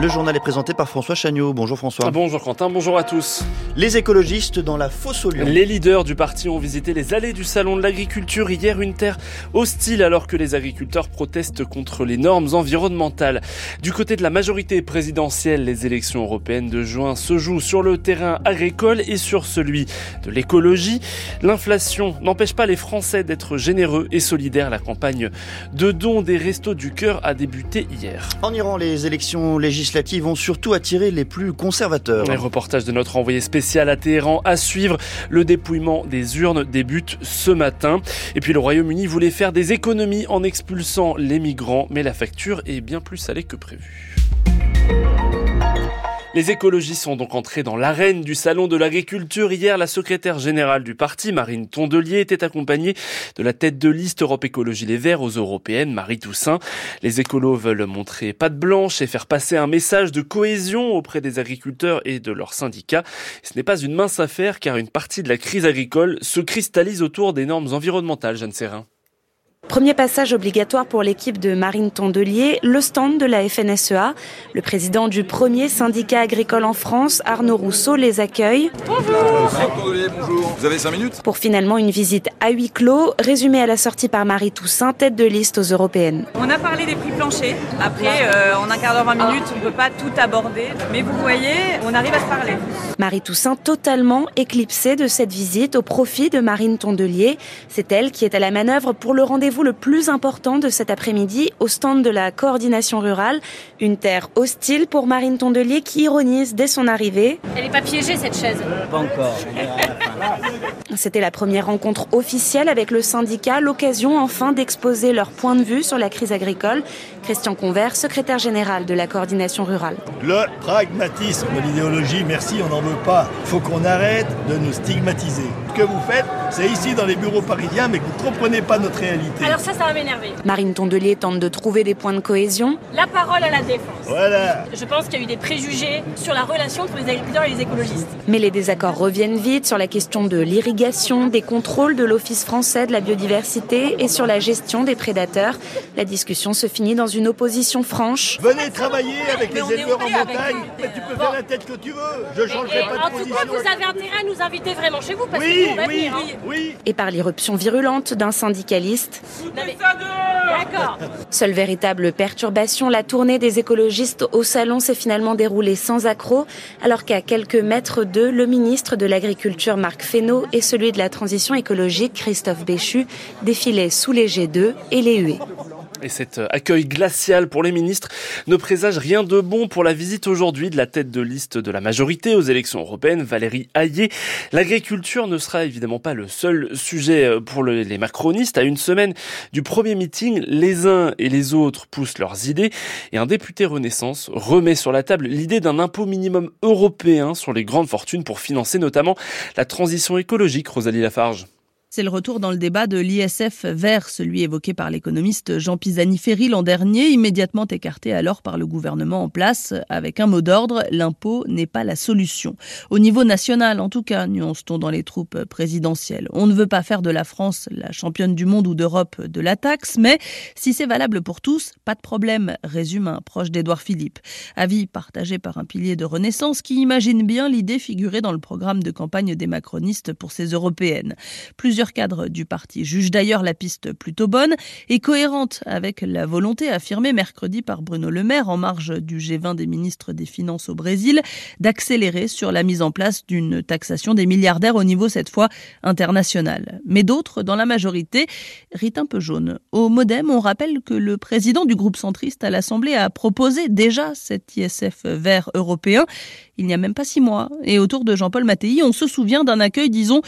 Le journal est présenté par François Chagnot. Bonjour François. Bonjour Quentin, bonjour à tous. Les écologistes dans la fosse au lion. Les leaders du parti ont visité les allées du salon de l'agriculture hier, une terre hostile alors que les agriculteurs protestent contre les normes environnementales. Du côté de la majorité présidentielle, les élections européennes de juin se jouent sur le terrain agricole et sur celui de l'écologie. L'inflation n'empêche pas les Français d'être généreux et solidaires. La campagne de dons des restos du cœur a débuté hier. En Iran, les élections législatives ont surtout attiré les plus conservateurs. Les reportages de notre envoyé spécial à Téhéran à suivre. Le dépouillement des urnes débute ce matin. Et puis le Royaume-Uni voulait faire des économies en expulsant les migrants, mais la facture est bien plus salée que prévu. Les écologistes sont donc entrés dans l'arène du salon de l'agriculture. Hier, la secrétaire générale du parti, Marine Tondelier, était accompagnée de la tête de liste Europe Écologie Les Verts aux européennes, Marie Toussaint. Les écolos veulent montrer patte blanche et faire passer un message de cohésion auprès des agriculteurs et de leurs syndicats. Ce n'est pas une mince affaire car une partie de la crise agricole se cristallise autour des normes environnementales, Jeanne Serrin. Premier passage obligatoire pour l'équipe de Marine Tondelier, le stand de la FNSEA. Le président du premier syndicat agricole en France, Arnaud Rousseau, les accueille. Bonjour. Vous avez cinq minutes? Pour finalement une visite à huis clos, résumée à la sortie par Marie Toussaint, tête de liste aux européennes. On a parlé des prix planchers. Après, euh, en un quart d'heure, 20 minutes, on ne peut pas tout aborder. Mais vous voyez, on arrive à se parler. Marie Toussaint totalement éclipsée de cette visite au profit de Marine Tondelier. C'est elle qui est à la manœuvre pour le rendez-vous le plus important de cet après-midi au stand de la coordination rurale. Une terre hostile pour Marine Tondelier qui ironise dès son arrivée. Elle n'est pas piégée cette chaise. Pas encore. C'était la première rencontre officielle avec le syndicat, l'occasion enfin d'exposer leur point de vue sur la crise agricole. Christian Convert, secrétaire général de la coordination rurale. Le pragmatisme de l'idéologie, merci, on n'en veut pas. Il faut qu'on arrête de nous stigmatiser. Ce que vous faites, c'est ici dans les bureaux parisiens, mais que vous ne comprenez pas notre réalité. Alors ça, ça va m'énerver. Marine Tondelier tente de trouver des points de cohésion. La parole à la défense. Voilà. Je pense qu'il y a eu des préjugés sur la relation entre les agriculteurs et les écologistes. Mais les désaccords reviennent vite sur la question de l'irrigation, des contrôles de l'Office français de la biodiversité et sur la gestion des prédateurs. La discussion se finit dans une opposition franche. Venez travailler avec les éleveurs en montagne. Mais tu peux Bon. faire la tête que tu veux. Je Et, changerai pas en de tout position. cas, vous avez intérêt à nous inviter vraiment chez vous parce Oui, que oui, venir. hein. oui. Et par l'irruption virulente d'un syndicaliste. D'accord. Seule véritable perturbation, la tournée des écologistes au salon s'est finalement déroulée sans accroc, alors qu'à quelques mètres d'eux, le ministre de l'Agriculture Marc Fesneau et celui de la Transition écologique Christophe Béchu défilaient sous les G2 et les huées. Et cet euh, accueil glacial pour les ministres ne présage rien de bon pour la visite aujourd'hui de la tête de liste de la majorité aux élections européennes, Valérie Hayé. L'agriculture ne sera évidemment pas le seul sujet euh, pour le- les macronistes. À une semaine du premier meeting, les uns et les autres poussent leurs idées et un député Renaissance remet sur la table l'idée d'un impôt minimum européen sur les grandes fortunes pour financer notamment la transition écologique, Rosalie Lafarge. C'est le retour dans le débat de l'ISF vert, celui évoqué par l'économiste Jean Pisani-Ferry l'an dernier, immédiatement écarté alors par le gouvernement en place, avec un mot d'ordre, l'impôt n'est pas la solution. Au niveau national, en tout cas, nuance-t-on dans les troupes présidentielles. On ne veut pas faire de la France la championne du monde ou d'Europe de la taxe, mais si c'est valable pour tous, pas de problème, résume un proche d'Édouard Philippe. Avis partagé par un pilier de Renaissance qui imagine bien l'idée figurée dans le programme de campagne des macronistes pour ces européennes. Plusieurs cadres du parti jugent d'ailleurs la piste plutôt bonne et cohérente avec la volonté affirmée mercredi par Bruno Le Maire en marge du G20 des ministres des Finances au Brésil d'accélérer sur la mise en place d'une taxation des milliardaires au niveau cette fois international. Mais d'autres, dans la majorité, rient un peu jaune. Au Modem, on rappelle que le président du groupe centriste à l'Assemblée a proposé déjà cet ISF vert européen il n'y a même pas six mois. Et autour de Jean-Paul Mattei, on se souvient d'un accueil, disons,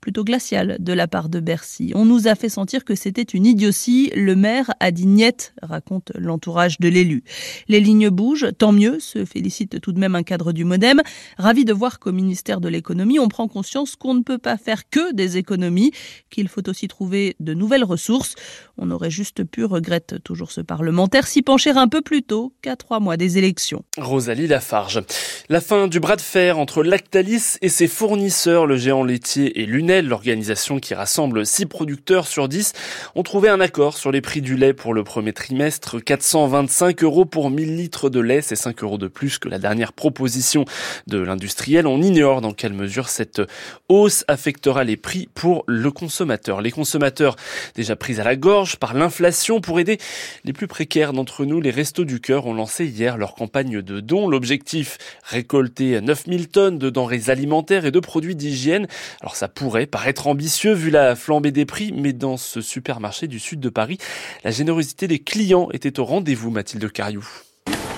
plutôt glacial de la part de Bercy. On nous a fait sentir que c'était une idiotie. Le maire a dit niette, raconte l'entourage de l'élu. Les lignes bougent, tant mieux, se félicite tout de même un cadre du Modem. Ravi de voir qu'au ministère de l'économie, on prend conscience qu'on ne peut pas faire que des économies, qu'il faut aussi trouver de nouvelles ressources. On aurait juste pu, regrette toujours ce parlementaire, s'y pencher un peu plus tôt qu'à trois mois des élections. Rosalie Lafarge. La fin du bras de fer entre Lactalis et ses fournisseurs, le géant laitier et l'Union L'organisation qui rassemble 6 producteurs sur 10, ont trouvé un accord sur les prix du lait pour le premier trimestre. 425 euros pour 1000 litres de lait, c'est 5 euros de plus que la dernière proposition de l'industriel. On ignore dans quelle mesure cette hausse affectera les prix pour le consommateur. Les consommateurs déjà pris à la gorge par l'inflation pour aider les plus précaires d'entre nous, les Restos du Cœur ont lancé hier leur campagne de dons. L'objectif, récolter 9000 tonnes de denrées alimentaires et de produits d'hygiène. Alors ça pourrait paraître ambitieux vu la flambée des prix, mais dans ce supermarché du sud de Paris, la générosité des clients était au rendez-vous, Mathilde Cariou.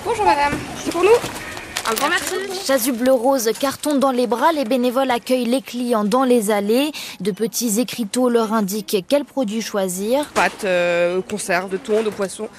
Bonjour madame, c'est pour nous un grand merci. Chasu bleu rose, carton dans les bras, les bénévoles accueillent les clients dans les allées. De petits écriteaux leur indiquent quels produits choisir. Pâtes, euh, conserves de thon, de poisson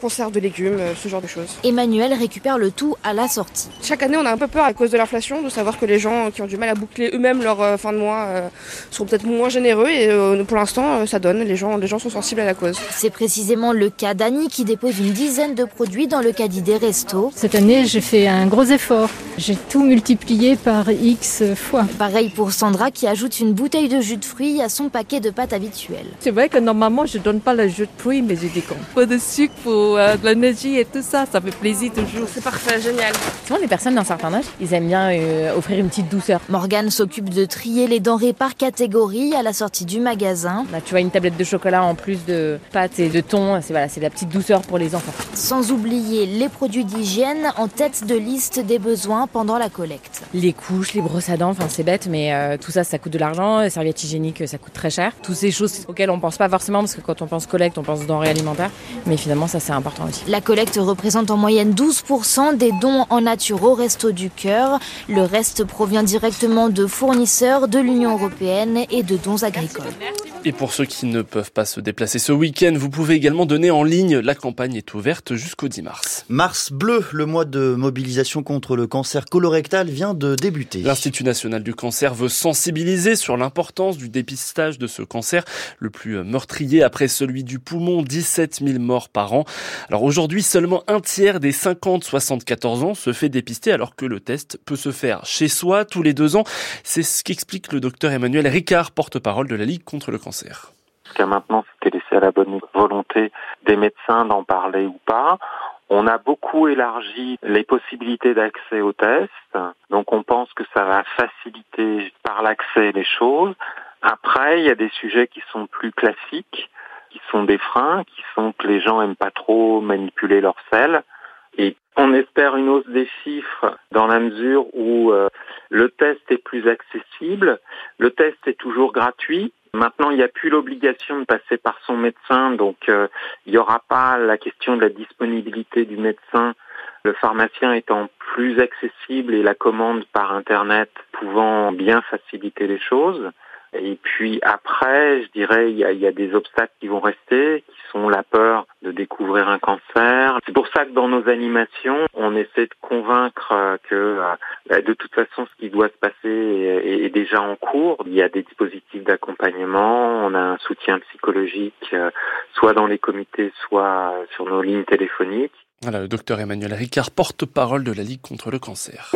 conserve de légumes, euh, ce genre de choses. Emmanuel récupère le tout à la sortie. Chaque année, on a un peu peur à cause de l'inflation, de savoir que les gens qui ont du mal à boucler eux-mêmes leur euh, fin de mois euh, sont peut-être moins généreux et pour l'instant, ça donne. Les gens, les gens sont sensibles à la cause. C'est précisément le cas d'Annie qui dépose une dizaine de produits dans le caddie des restos. Cette année, j'ai fait un gros effort. J'ai tout multiplié par X fois. Pareil pour Sandra qui ajoute une bouteille de jus de fruits à son paquet de pâtes habituel. C'est vrai que normalement, je donne pas le jus de fruits, mais j'ai des Un peu de sucre pour euh, de l'énergie et tout ça, ça fait plaisir toujours. C'est parfait, génial. Souvent, les personnes d'un certain âge, ils aiment bien euh, offrir une petite douceur. Morgane s'occupe de trier les denrées par catégorie à la sortie du magasin. Là, tu vois une tablette de chocolat en plus de pâtes et de thon, c'est voilà, c'est la petite douceur pour les enfants. Sans oublier les produits d'hygiène en tête de liste des besoins pendant la collecte. Les couches, les brosses à dents, enfin c'est bête, mais euh, tout ça, ça coûte de l'argent. Les serviettes hygiéniques, ça coûte très cher. Toutes ces choses auxquelles on pense pas forcément, parce que quand on pense collecte, on pense denrées alimentaires, mais finalement ça c'est La collecte représente en moyenne 12% des dons en nature au Resto du Cœur. Le reste provient directement de fournisseurs de l'Union européenne et de dons agricoles. Et pour ceux qui ne peuvent pas se déplacer ce week-end, vous pouvez également donner en ligne. La campagne est ouverte jusqu'au 10 mars. Mars bleu, le mois de mobilisation contre le cancer colorectal vient de débuter. L'Institut national du cancer veut sensibiliser sur l'importance du dépistage de ce cancer, le plus meurtrier après celui du poumon, 17 000 morts par an. Alors aujourd'hui, seulement un tiers des 50-74 ans se fait dépister alors que le test peut se faire chez soi tous les deux ans. C'est ce qu'explique le docteur Emmanuel Ricard, porte-parole de la Ligue contre le cancer. Jusqu'à maintenant, c'était laissé à la bonne volonté des médecins d'en parler ou pas. On a beaucoup élargi les possibilités d'accès aux tests, donc on pense que ça va faciliter par l'accès les choses. Après, il y a des sujets qui sont plus classiques, qui sont des freins, qui sont que les gens aiment pas trop manipuler leur sel. Et on espère une hausse des chiffres dans la mesure où euh, le test est plus accessible, le test est toujours gratuit. Maintenant, il n'y a plus l'obligation de passer par son médecin, donc euh, il n'y aura pas la question de la disponibilité du médecin, le pharmacien étant plus accessible et la commande par Internet pouvant bien faciliter les choses. Et puis après, je dirais, il y a, y a des obstacles qui vont rester, qui sont la peur de découvrir un cancer. C'est pour ça que dans nos animations, on essaie de convaincre que euh, de toute façon, ce qui doit se passer est, est déjà en cours. Il y a des dispositifs d'accompagnement, on a un soutien psychologique, euh, soit dans les comités, soit sur nos lignes téléphoniques. Voilà, le docteur Emmanuel Ricard, porte-parole de la Ligue contre le cancer.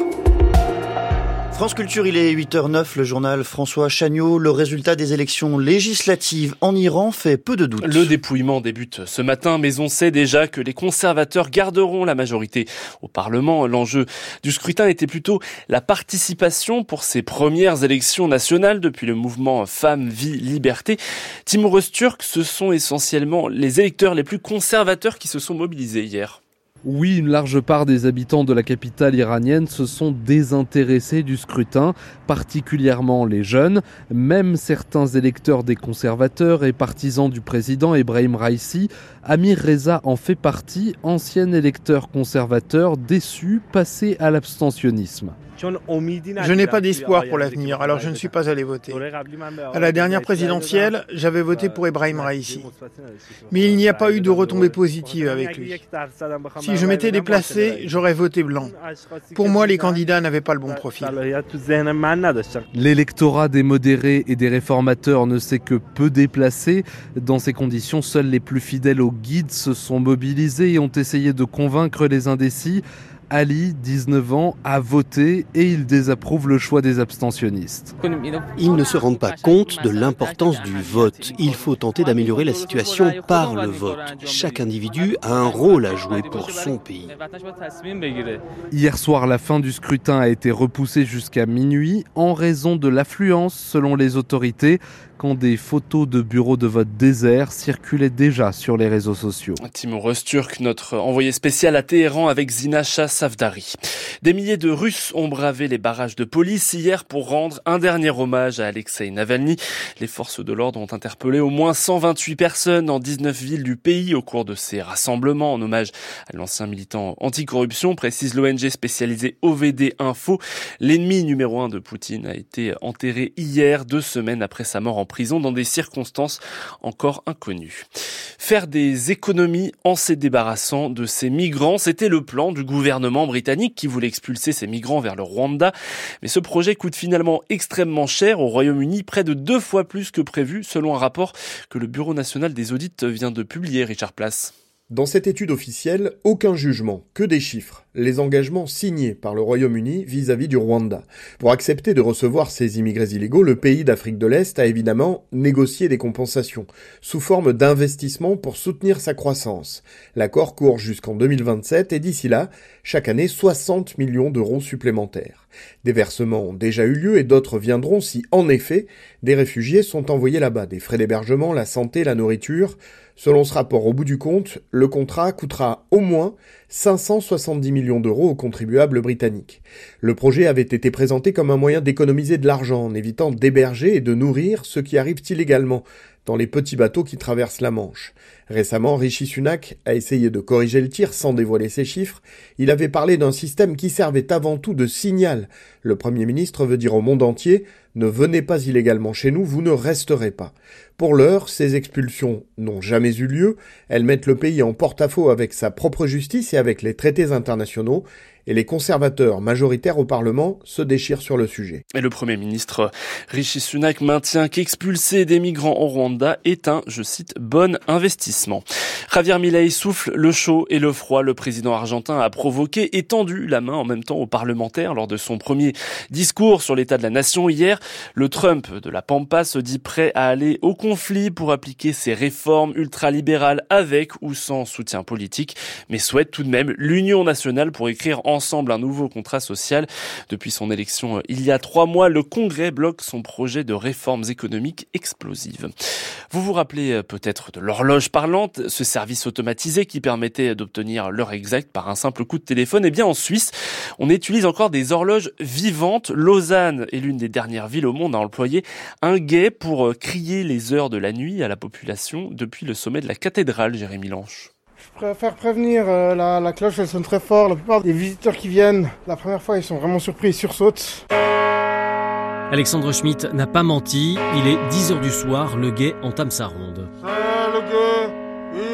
France Culture, il est 8h09, le journal François Chagnot. Le résultat des élections législatives en Iran fait peu de doute. Le dépouillement débute ce matin, mais on sait déjà que les conservateurs garderont la majorité au Parlement. L'enjeu du scrutin était plutôt la participation pour ces premières élections nationales depuis le mouvement Femmes, Vie, Liberté. Timur Turk, ce sont essentiellement les électeurs les plus conservateurs qui se sont mobilisés hier. Oui, une large part des habitants de la capitale iranienne se sont désintéressés du scrutin, particulièrement les jeunes. Même certains électeurs des conservateurs et partisans du président Ebrahim Raisi, Amir Reza en fait partie, ancien électeur conservateur déçu, passé à l'abstentionnisme. Je n'ai pas d'espoir pour l'avenir, alors je ne suis pas allé voter. À la dernière présidentielle, j'avais voté pour Ebrahim Raisi. Mais il n'y a pas eu de retombées positives avec lui. Si je m'étais déplacé, j'aurais voté blanc. Pour moi, les candidats n'avaient pas le bon profil. L'électorat des modérés et des réformateurs ne s'est que peu déplacé. Dans ces conditions, seuls les plus fidèles au guide se sont mobilisés et ont essayé de convaincre les indécis. Ali, 19 ans, a voté et il désapprouve le choix des abstentionnistes. Ils ne se rendent pas compte de l'importance du vote. Il faut tenter d'améliorer la situation par le vote. Chaque individu a un rôle à jouer pour son pays. Hier soir, la fin du scrutin a été repoussée jusqu'à minuit en raison de l'affluence selon les autorités quand des photos de bureaux de vote déserts circulaient déjà sur les réseaux sociaux. Timur Turc, notre envoyé spécial à Téhéran avec Zinacha Savdari. Des milliers de Russes ont bravé les barrages de police hier pour rendre un dernier hommage à Alexei Navalny. Les forces de l'ordre ont interpellé au moins 128 personnes dans 19 villes du pays au cours de ces rassemblements en hommage à l'ancien militant anticorruption, précise l'ONG spécialisée OVD Info. L'ennemi numéro un de Poutine a été enterré hier, deux semaines après sa mort en prison dans des circonstances encore inconnues. Faire des économies en se débarrassant de ces migrants, c'était le plan du gouvernement britannique qui voulait expulser ces migrants vers le Rwanda. Mais ce projet coûte finalement extrêmement cher au Royaume-Uni, près de deux fois plus que prévu, selon un rapport que le Bureau national des audits vient de publier, Richard Place. Dans cette étude officielle, aucun jugement, que des chiffres, les engagements signés par le Royaume-Uni vis-à-vis du Rwanda. Pour accepter de recevoir ces immigrés illégaux, le pays d'Afrique de l'Est a évidemment négocié des compensations, sous forme d'investissements pour soutenir sa croissance. L'accord court jusqu'en 2027 et d'ici là, chaque année 60 millions d'euros supplémentaires. Des versements ont déjà eu lieu et d'autres viendront si, en effet, des réfugiés sont envoyés là-bas. Des frais d'hébergement, la santé, la nourriture, Selon ce rapport, au bout du compte, le contrat coûtera au moins 570 millions d'euros aux contribuables britanniques. Le projet avait été présenté comme un moyen d'économiser de l'argent en évitant d'héberger et de nourrir ceux qui arrivent illégalement dans les petits bateaux qui traversent la Manche. Récemment, Rishi Sunak a essayé de corriger le tir sans dévoiler ses chiffres. Il avait parlé d'un système qui servait avant tout de signal. Le Premier ministre veut dire au monde entier ne venez pas illégalement chez nous, vous ne resterez pas. Pour l'heure, ces expulsions n'ont jamais eu lieu, elles mettent le pays en porte-à-faux avec sa propre justice et avec les traités internationaux, et les conservateurs majoritaires au Parlement se déchirent sur le sujet. Et le Premier ministre Rishi Sunak maintient qu'expulser des migrants au Rwanda est un, je cite, bon investissement. Javier Milei souffle le chaud et le froid. Le président argentin a provoqué et tendu la main en même temps aux parlementaires lors de son premier discours sur l'état de la nation hier. Le Trump de la Pampa se dit prêt à aller au conflit pour appliquer ses réformes ultralibérales avec ou sans soutien politique, mais souhaite tout de même l'union nationale pour écrire ensemble un nouveau contrat social. Depuis son élection euh, il y a trois mois, le Congrès bloque son projet de réformes économiques explosives. Vous vous rappelez euh, peut-être de l'horloge parlante, ce service automatisé qui permettait d'obtenir l'heure exacte par un simple coup de téléphone. Eh bien, en Suisse, on utilise encore des horloges vivantes. Lausanne est l'une des dernières villes au monde à employer un guet pour euh, crier les heures de la nuit à la population depuis le sommet de la cathédrale, Jérémy Lanche. Je préfère prévenir, euh, la, cloche elle sonne très fort, la plupart des visiteurs qui viennent, la première fois ils sont vraiment surpris, ils sursautent. Alexandre Schmitt n'a pas menti, il est 10h du soir, le guet entame sa ronde. C'est le guet,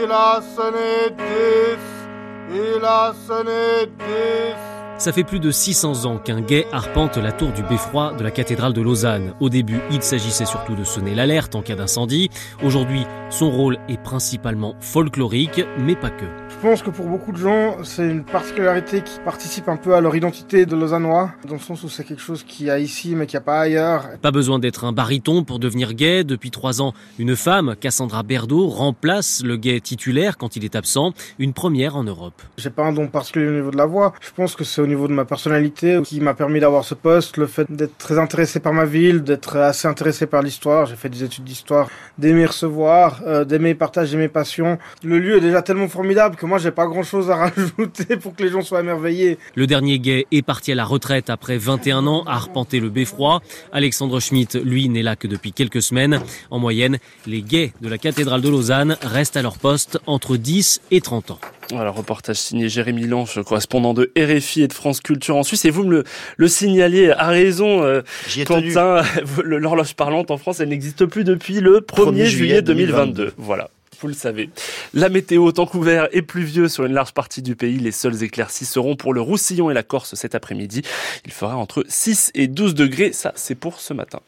il a sonné 10, il a sonné 10. Ça fait plus de 600 ans qu'un guet arpente la tour du beffroi de la cathédrale de Lausanne. Au début, il s'agissait surtout de sonner l'alerte en cas d'incendie. Aujourd'hui, son rôle est principalement folklorique, mais pas que. Je pense que pour beaucoup de gens, c'est une particularité qui participe un peu à leur identité de Lausannois, dans le sens où c'est quelque chose qu'il y a ici mais qu'il n'y a pas ailleurs. Pas besoin d'être un baryton pour devenir gay. Depuis trois ans, une femme, Cassandra Berdo, remplace le gay titulaire quand il est absent, une première en Europe. J'ai pas un don particulier au niveau de la voix. Je pense que c'est au niveau de ma personnalité qui m'a permis d'avoir ce poste, le fait d'être très intéressé par ma ville, d'être assez intéressé par l'histoire. J'ai fait des études d'histoire, d'aimer recevoir, euh, d'aimer partager mes passions. Le lieu est déjà tellement formidable que moi, j'ai pas grand chose à rajouter pour que les gens soient émerveillés. Le dernier gay est parti à la retraite après 21 ans à arpenter le beffroi. Alexandre Schmitt, lui, n'est là que depuis quelques semaines. En moyenne, les gays de la cathédrale de Lausanne restent à leur poste entre 10 et 30 ans. Voilà, reportage signé Jérémy Lange, correspondant de RFI et de France Culture en Suisse. Et vous me le, le signaliez à raison, euh, Quentin, l'horloge parlante en France, elle n'existe plus depuis le 1er, juillet 2022. Voilà vous le savez. La météo, temps couvert et pluvieux sur une large partie du pays. Les seules éclaircies seront pour le Roussillon et la Corse cet après-midi. Il fera entre 6 et 12 degrés. Ça, c'est pour ce matin.